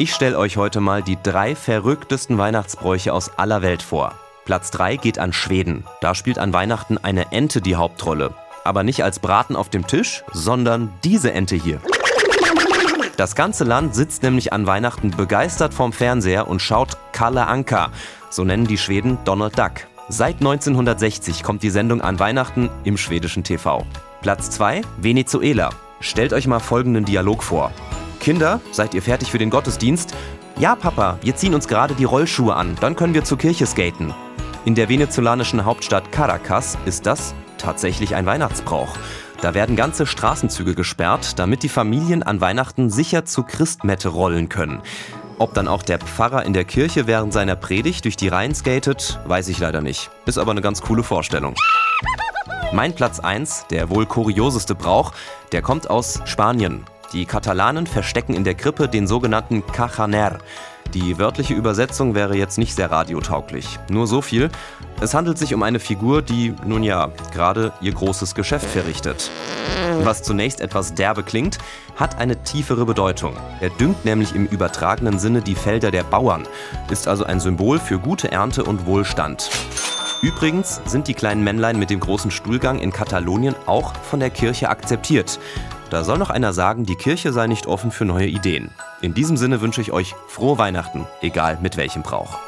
Ich stelle euch heute mal die drei verrücktesten Weihnachtsbräuche aus aller Welt vor. Platz 3 geht an Schweden. Da spielt an Weihnachten eine Ente die Hauptrolle. Aber nicht als Braten auf dem Tisch, sondern diese Ente hier. Das ganze Land sitzt nämlich an Weihnachten begeistert vorm Fernseher und schaut Kalle Anka. So nennen die Schweden Donald Duck. Seit 1960 kommt die Sendung an Weihnachten im schwedischen TV. Platz 2 Venezuela. Stellt euch mal folgenden Dialog vor. Kinder, seid ihr fertig für den Gottesdienst? Ja, Papa, wir ziehen uns gerade die Rollschuhe an, dann können wir zur Kirche skaten. In der venezolanischen Hauptstadt Caracas ist das tatsächlich ein Weihnachtsbrauch. Da werden ganze Straßenzüge gesperrt, damit die Familien an Weihnachten sicher zur Christmette rollen können. Ob dann auch der Pfarrer in der Kirche während seiner Predigt durch die Reihen skatet, weiß ich leider nicht. Ist aber eine ganz coole Vorstellung. Mein Platz 1, der wohl kurioseste Brauch, der kommt aus Spanien. Die Katalanen verstecken in der Krippe den sogenannten Cajaner. Die wörtliche Übersetzung wäre jetzt nicht sehr radiotauglich. Nur so viel. Es handelt sich um eine Figur, die, nun ja, gerade ihr großes Geschäft verrichtet. Was zunächst etwas derbe klingt, hat eine tiefere Bedeutung. Er düngt nämlich im übertragenen Sinne die Felder der Bauern, ist also ein Symbol für gute Ernte und Wohlstand. Übrigens sind die kleinen Männlein mit dem großen Stuhlgang in Katalonien auch von der Kirche akzeptiert. Da soll noch einer sagen, die Kirche sei nicht offen für neue Ideen. In diesem Sinne wünsche ich euch frohe Weihnachten, egal mit welchem Brauch.